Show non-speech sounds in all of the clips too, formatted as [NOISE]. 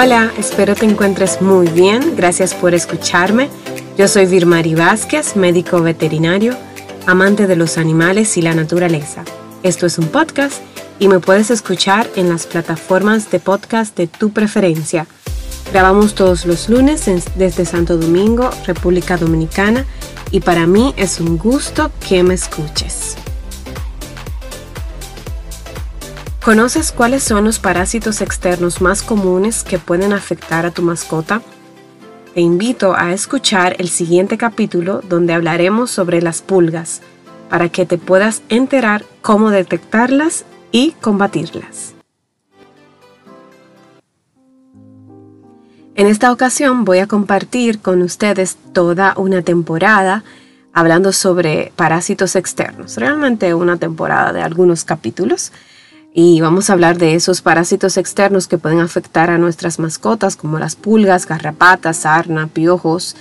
Hola, espero te encuentres muy bien. Gracias por escucharme. Yo soy Virmari Vázquez, médico veterinario, amante de los animales y la naturaleza. Esto es un podcast y me puedes escuchar en las plataformas de podcast de tu preferencia. Grabamos todos los lunes desde Santo Domingo, República Dominicana, y para mí es un gusto que me escuches. ¿Conoces cuáles son los parásitos externos más comunes que pueden afectar a tu mascota? Te invito a escuchar el siguiente capítulo donde hablaremos sobre las pulgas para que te puedas enterar cómo detectarlas y combatirlas. En esta ocasión voy a compartir con ustedes toda una temporada hablando sobre parásitos externos, realmente una temporada de algunos capítulos y vamos a hablar de esos parásitos externos que pueden afectar a nuestras mascotas como las pulgas, garrapatas, sarna, piojos.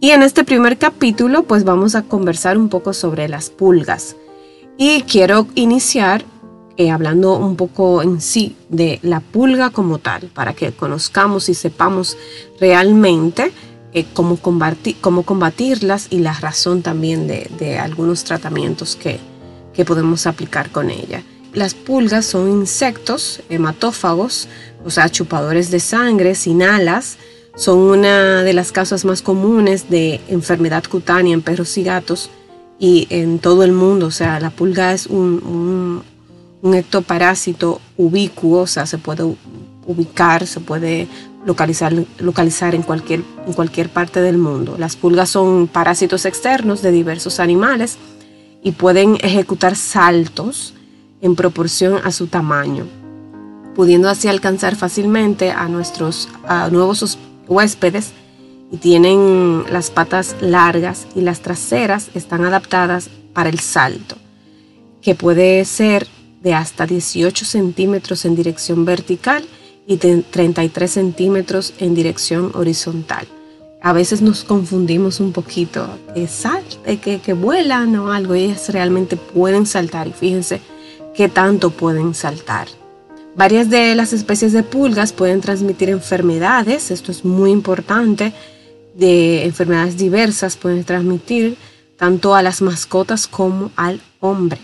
Y en este primer capítulo pues vamos a conversar un poco sobre las pulgas. Y quiero iniciar eh, hablando un poco en sí de la pulga como tal, para que conozcamos y sepamos realmente eh, cómo, combatir, cómo, combatirlas y la razón también de, algunos tratamientos que, que podemos aplicar con ella. Las pulgas son insectos hematófagos, o sea, chupadores de sangre sin alas. Son una de las causas más comunes de enfermedad cutánea en perros y gatos y en todo el mundo. O sea, la pulga es un, ectoparásito ubicuo, o sea, se puede ubicar, se puede localizar, localizar en, cualquier, en cualquier parte del mundo. Las pulgas son parásitos externos de diversos animales y pueden ejecutar saltos en proporción a su tamaño, pudiendo así alcanzar fácilmente a nuestros nuevos huéspedes y tienen las patas largas y las traseras están adaptadas para el salto, que puede ser de hasta 18 centímetros en dirección vertical y de 33 centímetros en dirección horizontal. A veces nos confundimos un poquito, que salte, que, que vuelan o algo, ellas realmente pueden saltar y fíjense qué tanto pueden saltar. Varias de las especies de pulgas pueden transmitir enfermedades, esto es muy importante, de enfermedades diversas pueden transmitir tanto a las mascotas como al hombre,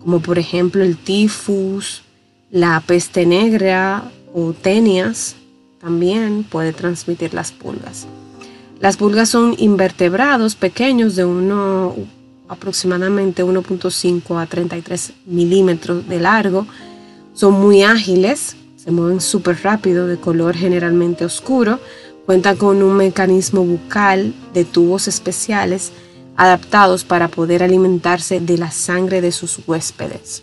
como por ejemplo el tifus, la peste negra o tenias, también puede transmitir las pulgas. Las pulgas son invertebrados pequeños de uno aproximadamente 1.5 a 33 milímetros de largo. Son muy ágiles, se mueven súper rápido, de color generalmente oscuro. Cuentan con un mecanismo bucal de tubos especiales adaptados para poder alimentarse de la sangre de sus huéspedes.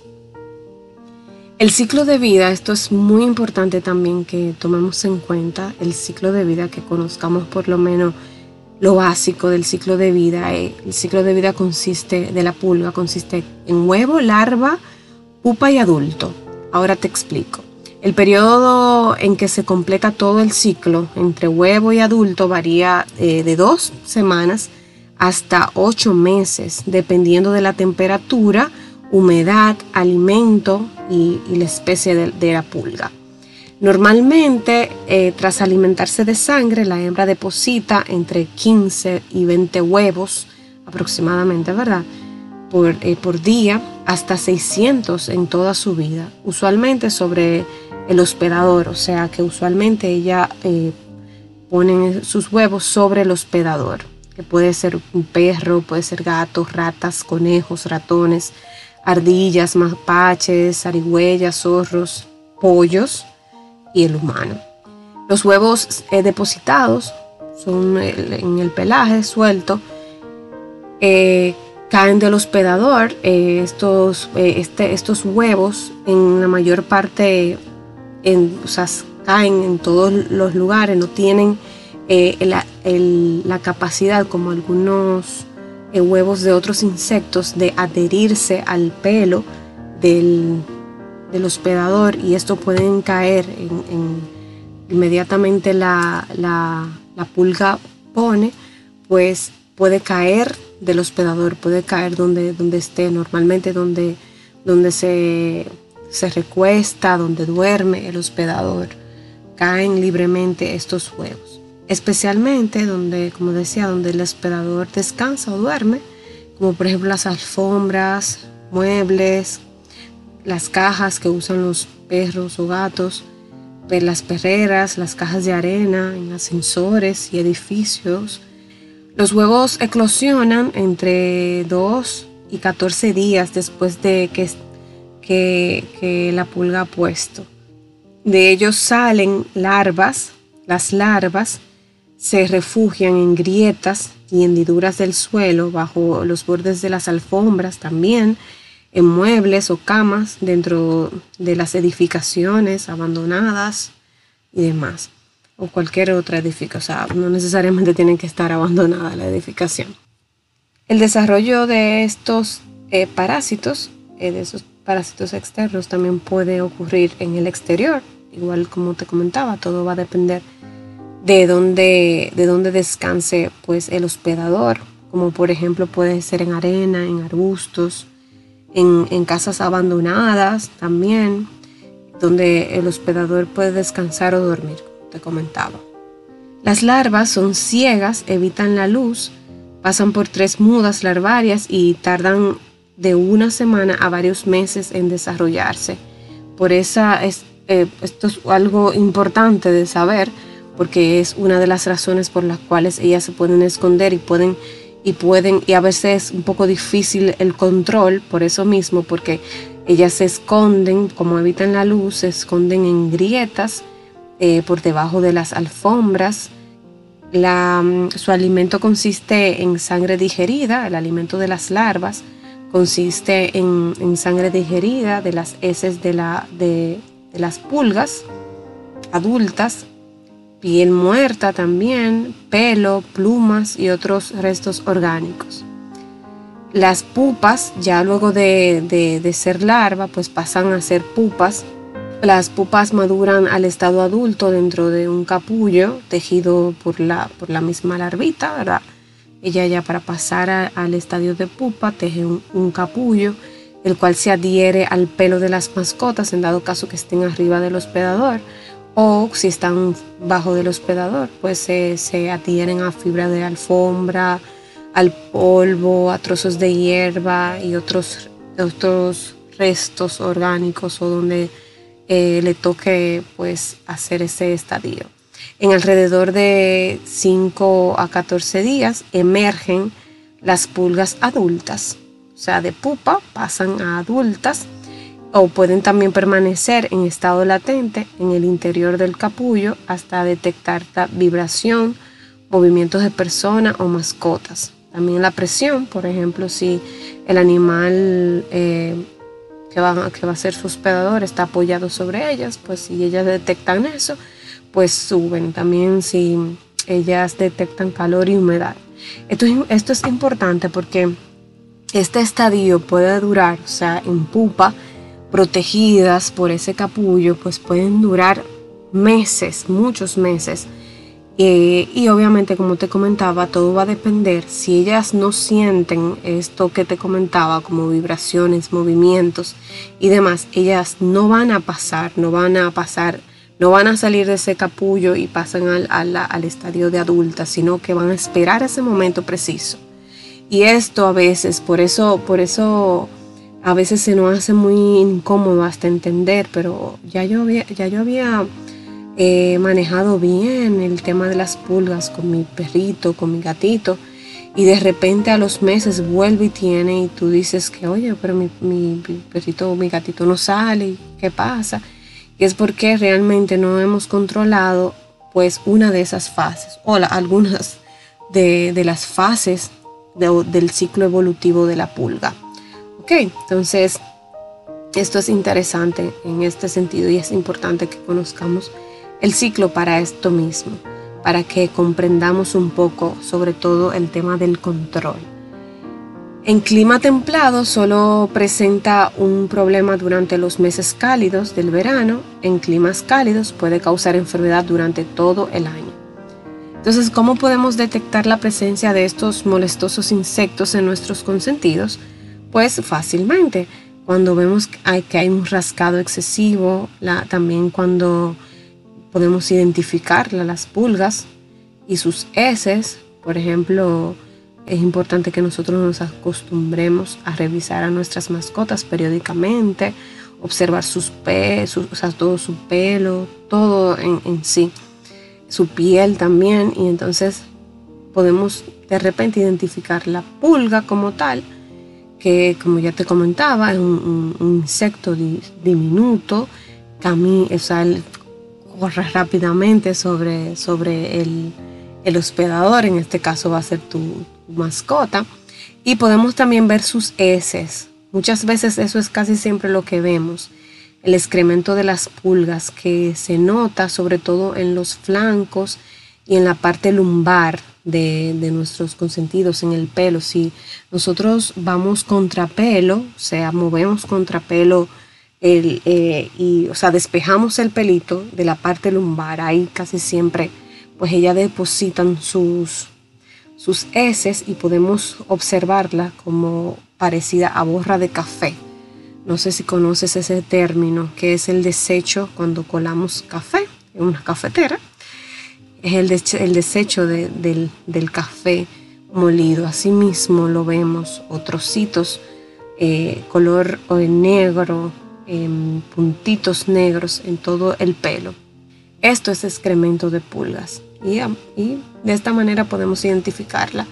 El ciclo de vida, esto es muy importante también que tomemos en cuenta, el ciclo de vida que conozcamos por lo menos lo básico del ciclo de vida. Eh, el ciclo de vida consiste, de la pulga, consiste en huevo, larva, pupa y adulto. Ahora te explico. El periodo en que se completa todo el ciclo entre huevo y adulto varía eh, de dos semanas hasta ocho meses, dependiendo de la temperatura, humedad, alimento y, la especie de la pulga. Normalmente, eh, tras alimentarse de sangre, la hembra deposita entre 15 y 20 huevos aproximadamente, ¿verdad? Por, eh, día, hasta 600 en toda su vida, usualmente sobre el hospedador, o sea que usualmente ella eh, pone sus huevos sobre el hospedador, que puede ser un perro, puede ser gatos, ratas, conejos, ratones, ardillas, mapaches, arigüeyas, zorros, pollos y el humano. Los huevos eh, depositados son en el pelaje suelto, eh, caen del hospedador. Eh, estos, este, estos huevos en la mayor parte en, caen en todos los lugares, no tienen la, la, capacidad como algunos huevos de otros insectos de adherirse al pelo del, del hospedador y esto pueden caer en, inmediatamente la, la, pulga pone, pues puede caer del hospedador, puede caer donde, donde esté, normalmente donde, donde se, se recuesta, donde duerme el hospedador. caen libremente estos huevos. Especialmente donde, como decía, donde el hospedador descansa o duerme, como por ejemplo las alfombras, muebles, las cajas que usan los perros o gatos, las perreras, las cajas de arena, en ascensores y edificios. Los huevos eclosionan entre 2 y 14 días después de que, que la pulga ha puesto. De ellos salen larvas, las larvas se refugian en grietas y hendiduras del suelo, bajo los bordes de las alfombras también, en muebles o camas dentro de las edificaciones abandonadas y demás, o cualquier otra edificación. O sea, no necesariamente [LAUGHS] tienen que estar abandonada la edificación. El desarrollo de estos eh, parásitos, eh, de esos parásitos externos, también puede ocurrir en el exterior. Igual como te comentaba, todo va a depender de dónde, de dónde descanse pues, el hospedador, como por ejemplo puede ser en arena, en arbustos, en, casas abandonadas también, donde el hospedador puede descansar o dormir, te comentaba. Las larvas son ciegas, evitan la luz, pasan por tres mudas larvarias y tardan de una semana a varios meses en desarrollarse. Por esa es, eh, esto es algo importante de saber, porque es una de las razones por las cuales ellas se pueden esconder y pueden y pueden, y a veces es un poco difícil el control por eso mismo, porque ellas se esconden, como evitan la luz, se esconden en grietas eh, por debajo de las alfombras. Mm, su alimento consiste en sangre digerida, el alimento de las larvas consiste en, sangre digerida de las heces de, la, de las pulgas adultas piel muerta también, pelo, plumas y otros restos orgánicos. Las pupas, ya luego de, ser larva, pues pasan a ser pupas. Las pupas maduran al estado adulto dentro de un capullo tejido por la, por la misma larvita, ¿verdad? Ella ya para pasar al estadio de pupa teje un capullo, el cual se adhiere al pelo de las mascotas en dado caso que estén arriba del hospedador o si están bajo del hospedador, pues se, adhieren a fibra de alfombra, al polvo, a trozos de hierba y otros, otros restos orgánicos o donde eh, le toque pues hacer ese estadio. En alrededor de 5 a 14 días emergen las pulgas adultas, o sea, de pupa pasan a adultas o pueden también permanecer en estado latente en el interior del capullo hasta detectar vibración, movimientos de personas o mascotas. También la presión, por ejemplo, si el animal eh, que, va, que va a ser su hospedador está apoyado sobre ellas, pues si ellas detectan eso, pues suben. También si ellas detectan calor y humedad. Esto, esto es importante porque este estadio puede durar, o sea, en pupa, protegidas por ese capullo, pues pueden durar meses, muchos meses. Eh, y obviamente, como te comentaba, todo va a depender. Si ellas no sienten esto que te comentaba, como vibraciones, movimientos y demás, ellas no van a pasar, no van a pasar, no van a salir de ese capullo y pasan al, al estadio de adultas, sino que van a esperar ese momento preciso. Y esto a veces, por eso, por eso a veces se nos hace muy incómodo hasta entender, pero ya yo había, ya yo había eh, manejado bien el tema de las pulgas con mi perrito, con mi gatito, y de repente a los meses vuelve y tiene y tú dices que, oye, pero mi, mi, perrito mi gatito no sale, ¿qué pasa? Y es porque realmente no hemos controlado pues una de esas fases o algunas de, las fases del ciclo evolutivo de la pulga. Ok, entonces esto es interesante en este sentido y es importante que conozcamos el ciclo para esto mismo, para que comprendamos un poco sobre todo el tema del control. En clima templado solo presenta un problema durante los meses cálidos del verano, en climas cálidos puede causar enfermedad durante todo el año. Entonces, ¿cómo podemos detectar la presencia de estos molestosos insectos en nuestros consentidos? Pues fácilmente, cuando vemos que hay, un rascado excesivo, también cuando podemos identificar las pulgas y sus heces. Por ejemplo, es importante que nosotros nos acostumbremos a revisar a nuestras mascotas periódicamente, observar sus pelos, o sea, todo su pelo, todo en sí, su piel también, y entonces podemos de repente identificar la pulga como tal, que como ya te comentaba, es un, insecto diminuto, camina, o sea, corre rápidamente sobre, sobre el, el, hospedador, en este caso va a ser tu, mascota, y podemos también ver sus heces. Muchas veces eso es casi siempre lo que vemos, el excremento de las pulgas que se nota sobre todo en los flancos y en la parte lumbar de, nuestros consentidos en el pelo. Si nosotros vamos contra pelo, o sea, movemos contra pelo el, eh, y, o sea, despejamos el pelito de la parte lumbar, ahí casi siempre, pues ella depositan sus, sus heces y podemos observarla como parecida a borra de café. No sé si conoces ese término, que es el desecho cuando colamos café en una cafetera es el, desecho del, café molido. Asimismo lo vemos, o trocitos eh, color negro, em, puntitos negros en todo el pelo. Esto es excremento de pulgas y, de esta manera podemos identificarla.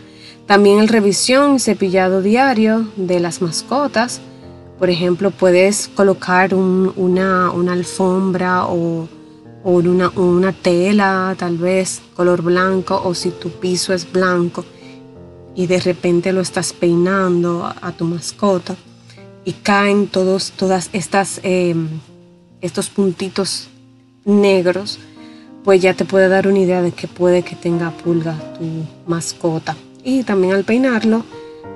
También el revisión y cepillado diario de las mascotas. Por ejemplo, puedes colocar una alfombra o o una, una tela tal vez color blanco o si tu piso es blanco y de repente lo estás peinando a, tu mascota y caen todos todas estas em, estos puntitos negros pues ya te puede dar una idea de que puede que tenga pulga tu mascota. Y también al peinarlo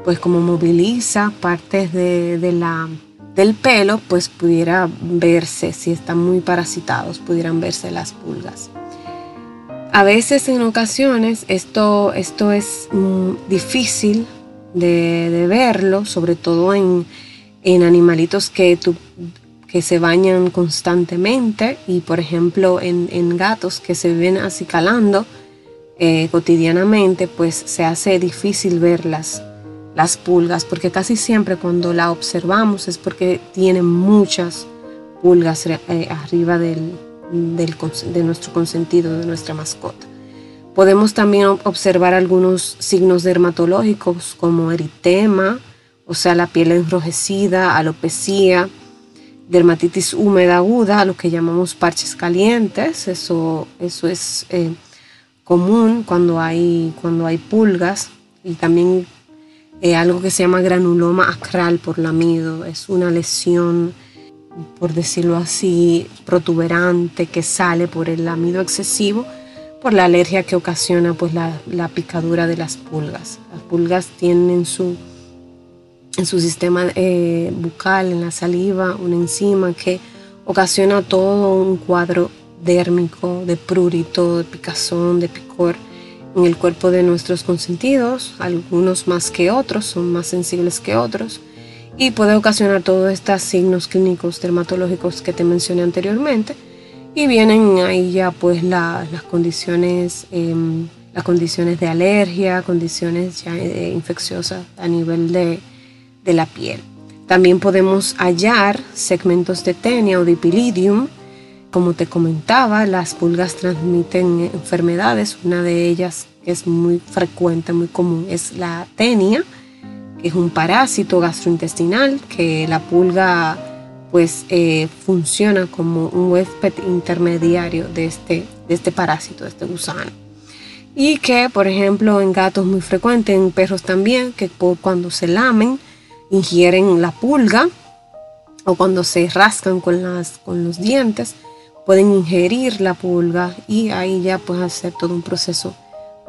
pues como moviliza partes de, de la del pelo, pues pudiera verse, si están muy parasitados, pudieran verse las pulgas. A veces en ocasiones esto, esto es mm, difícil de, verlo, sobre todo en, animalitos que, que se bañan constantemente y por ejemplo en, gatos que se ven acicalando eh, cotidianamente, pues se hace difícil verlas las pulgas, porque casi siempre cuando la observamos es porque tiene muchas pulgas eh, arriba del, de nuestro consentido, de nuestra mascota. Podemos también observar algunos signos dermatológicos como eritema, o sea, la piel enrojecida, alopecia, dermatitis húmeda aguda, lo que llamamos parches calientes, eso, eso es eh, común cuando hay, cuando hay pulgas y también eh, algo que se llama granuloma acral por lamido. Es una lesión, por decirlo así, protuberante que sale por el lamido excesivo, por la alergia que ocasiona pues, la, picadura de las pulgas. Las pulgas tienen su, en su sistema eh, bucal, en la saliva, una enzima que ocasiona todo un cuadro dérmico de prurito, de picazón, de picor en el cuerpo de nuestros consentidos, algunos más que otros, son más sensibles que otros, y puede ocasionar todos estos signos clínicos dermatológicos que te mencioné anteriormente, y vienen ahí ya pues las condiciones, em, las condiciones de alergia, condiciones ya eh, infecciosas a nivel de, de la piel. También podemos hallar segmentos de tenia o de pilidium, como te comentaba, las pulgas transmiten enfermedades. Una de ellas que es muy frecuente, muy común, es la tenia, que es un parásito gastrointestinal que la pulga pues eh, funciona como un huésped intermediario de este, de este parásito, de este gusano. Y que, por ejemplo, en gatos muy frecuente, en perros también, que cuando se lamen, ingieren la pulga o cuando se rascan con, las, con los dientes, pueden ingerir la pulga y ahí ya puede hacer todo un proceso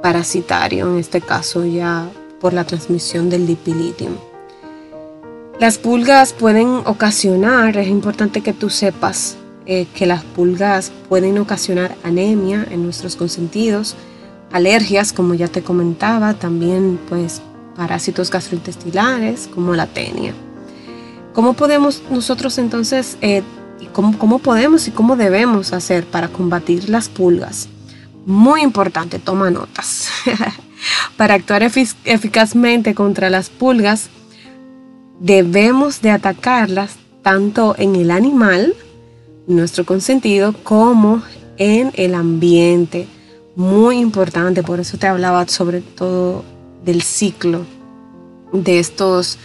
parasitario, en este caso ya por la transmisión del dipilidium. Las pulgas pueden ocasionar, es importante que tú sepas eh, que las pulgas pueden ocasionar anemia en nuestros consentidos, alergias, como ya te comentaba, también pues parásitos gastrointestinales como la tenia. ¿Cómo podemos nosotros entonces eh, y cómo, cómo podemos y cómo debemos hacer para combatir las pulgas. Muy importante, toma notas. [LAUGHS] para actuar eficazmente contra las pulgas, debemos de atacarlas tanto en el animal, nuestro consentido, como en el ambiente. Muy importante, por eso te hablaba sobre todo del ciclo de estos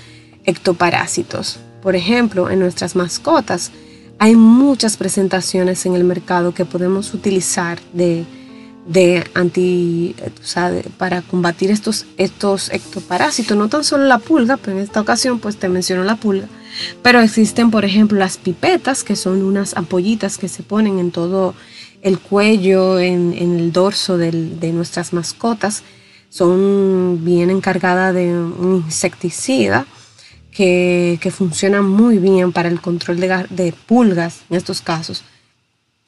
ectoparásitos. Por ejemplo, en nuestras mascotas hay muchas presentaciones en el mercado que podemos utilizar de, de anti, para combatir estos, estos ectoparásitos, no tan solo la pulga, pero en esta ocasión pues te menciono la pulga, pero existen por ejemplo las pipetas, que son unas ampollitas que se ponen en todo el cuello, en, el dorso de nuestras mascotas, son bien encargadas de un insecticida que, que funciona muy bien para el control de, pulgas en estos casos.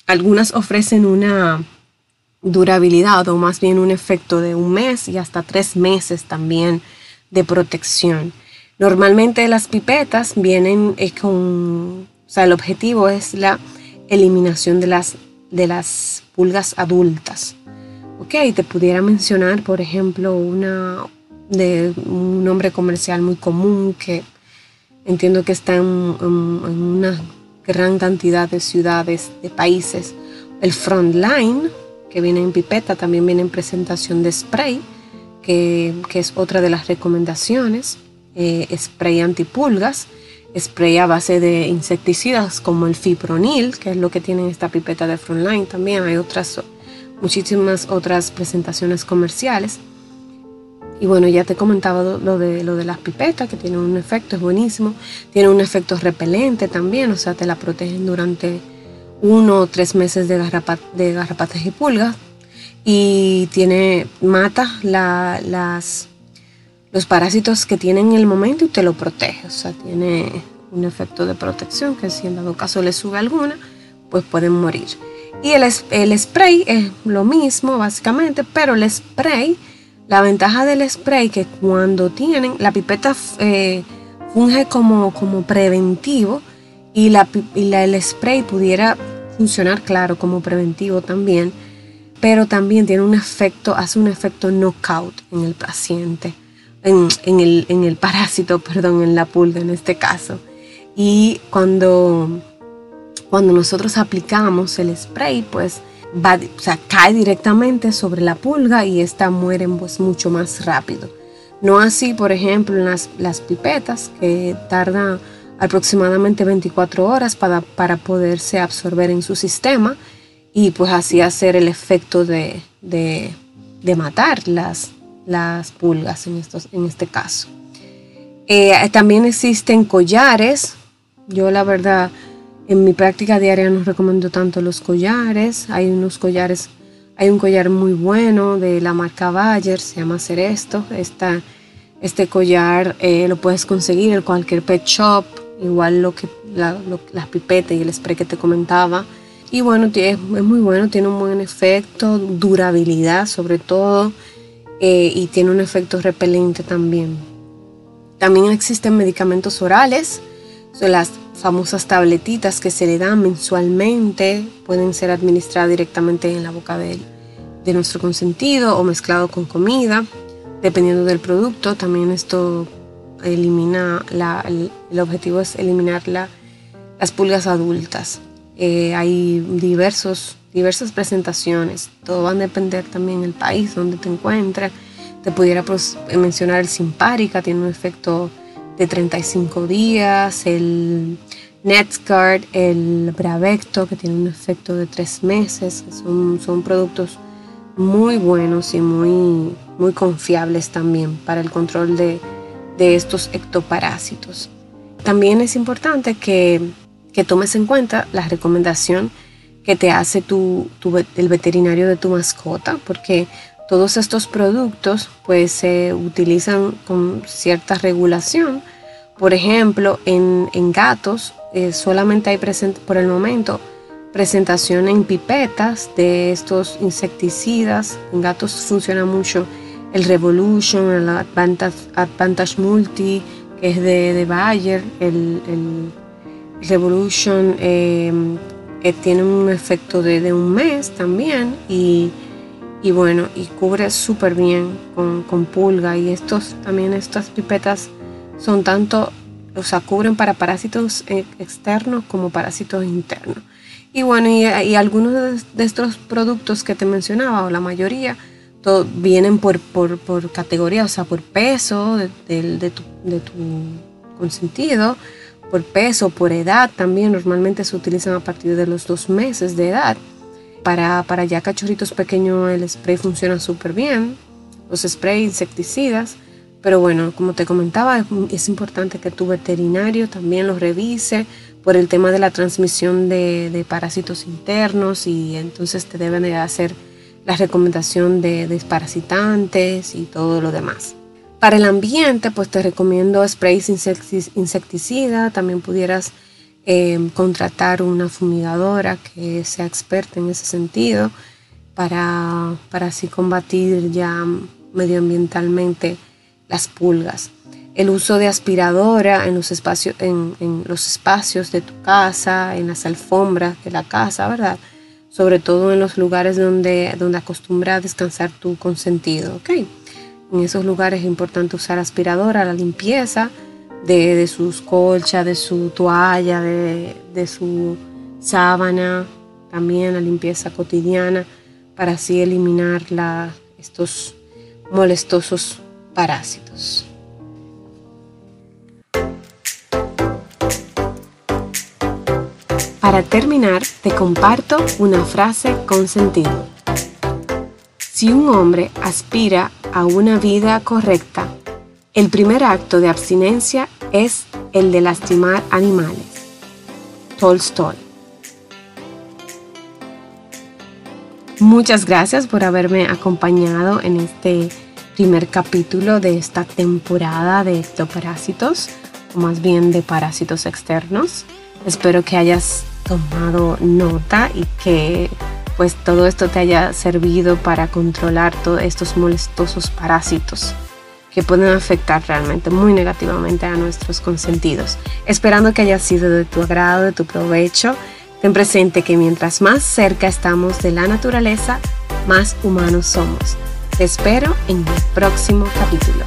Algunas ofrecen una durabilidad o más bien un efecto de un mes y hasta tres meses también de protección. Normalmente las pipetas vienen con, o sea, el objetivo es la eliminación de las, de las pulgas adultas. Ok, te pudiera mencionar, por ejemplo, una de un nombre comercial muy común que entiendo que está en, una gran cantidad de ciudades, de países. El Frontline, que viene en pipeta, también viene en presentación de spray, que, es otra de las recomendaciones. Eh, spray antipulgas, spray a base de insecticidas como el fipronil, que es lo que tiene esta pipeta de Frontline. También hay otras muchísimas otras presentaciones comerciales. Y bueno, ya te he comentado lo de, lo de las pipetas, que tiene un efecto, es buenísimo. Tiene un efecto repelente también, o sea, te la protegen durante uno o tres meses de, de garrapatas y pulgas. Y tiene, mata las, los parásitos que tienen en el momento y te lo protege. O sea, tiene un efecto de protección que si en dado caso le sube alguna, pues pueden morir. Y el, el spray es lo mismo básicamente, pero el spray, la ventaja del spray que cuando tienen, la pipeta eh, funge como, como preventivo y, la, y el spray pudiera funcionar, claro, como preventivo también, pero también tiene un efecto, hace un efecto knockout en el paciente, en, en, el, en el parásito, [LAUGHS] perdón, en la pulga en este caso. Y cuando cuando nosotros aplicamos el spray, pues va, cae directamente sobre la pulga y esta muere pues, mucho más rápido. No así, por ejemplo, en las, las pipetas, que tardan aproximadamente 24 horas para, para, poderse absorber en su sistema y pues así hacer el efecto de, de, de matar las, las pulgas en, estos, en este caso. Eh, también existen collares. Yo la verdad en mi práctica diaria no recomiendo tanto los collares. Hay unos collares, hay un collar muy bueno de la marca Bayer, se llama Ceresto. Esta, este collar eh, lo puedes conseguir en cualquier pet shop, igual lo que las pipetas y el spray que te comentaba. Y bueno, es, muy bueno, tiene un buen efecto, durabilidad sobre todo, eh, y tiene un efecto repelente también. También existen medicamentos orales, son las famosas tabletitas que se le dan mensualmente, pueden ser administradas directamente en la boca de, nuestro consentido o mezclado con comida, dependiendo del producto. También esto elimina, el, objetivo es eliminar la, las pulgas adultas. Eh, hay diversos, diversas presentaciones, todo va a depender también del país donde te encuentres. Te pudiera pues, mencionar el Simparica, tiene un efecto de 35 días, el NetScard, el Bravecto, que tiene un efecto de 3 meses, son, son productos muy buenos y muy, muy confiables también para el control de, de estos ectoparásitos. También es importante que, que, tomes en cuenta la recomendación que te hace tu, el veterinario de tu mascota, porque todos estos productos pues se utilizan con cierta regulación. Por ejemplo, en, gatos eh, solamente hay por el momento presentación en pipetas de estos insecticidas. En gatos funciona mucho el Revolution, el Advantage, Multi, que es de, Bayer, el, Revolution eh, tiene un efecto de, un mes también y, bueno, y cubre súper bien con, con, pulga y estos también estas pipetas son tanto, o sea, cubren para parásitos eh, externos como parásitos internos. Y bueno, y, algunos de, estos productos que te mencionaba, o la mayoría, vienen por, por, por, categoría, o sea, por peso de, de, tu, tu consentido, por peso, por edad también. Normalmente se utilizan a partir de los dos meses de edad. Para, para ya cachorritos pequeños el spray funciona súper bien. Los sprays insecticidas. Pero bueno, como te comentaba, es importante que tu veterinario también los revise por el tema de la transmisión de, parásitos internos y entonces te deben de hacer la recomendación de desparasitantes y todo lo demás. Para el ambiente, pues te recomiendo sprays insecticida, también pudieras eh, contratar una fumigadora que sea experta en ese sentido para, para así combatir ya medioambientalmente las pulgas el uso de aspiradora en los espacios, en, los espacios de tu casa, en las alfombras de la casa, ¿verdad? Sobre todo en los lugares donde, donde acostumbra a descansar tu consentido, ¿ok? En esos lugares es importante usar aspiradora, la limpieza de, sus colchas, de su toalla, de, de su sábana, también la limpieza cotidiana para así eliminar la, estos molestosos parásitos. Para terminar, te comparto una frase con sentido. Si un hombre aspira a una vida correcta, el primer acto de abstinencia es el de lastimar animales. Tolstoy. Muchas gracias por haberme acompañado en este primer capítulo de esta temporada de ectoparásitos, o más bien de parásitos externos. Espero que hayas tomado nota y que pues todo esto te haya servido para controlar todos estos molestosos parásitos que pueden afectar realmente muy negativamente a nuestros consentidos. Esperando que haya sido de tu agrado, de tu provecho, ten presente que mientras más cerca estamos de la naturaleza, más humanos somos. Te espero en el próximo capítulo.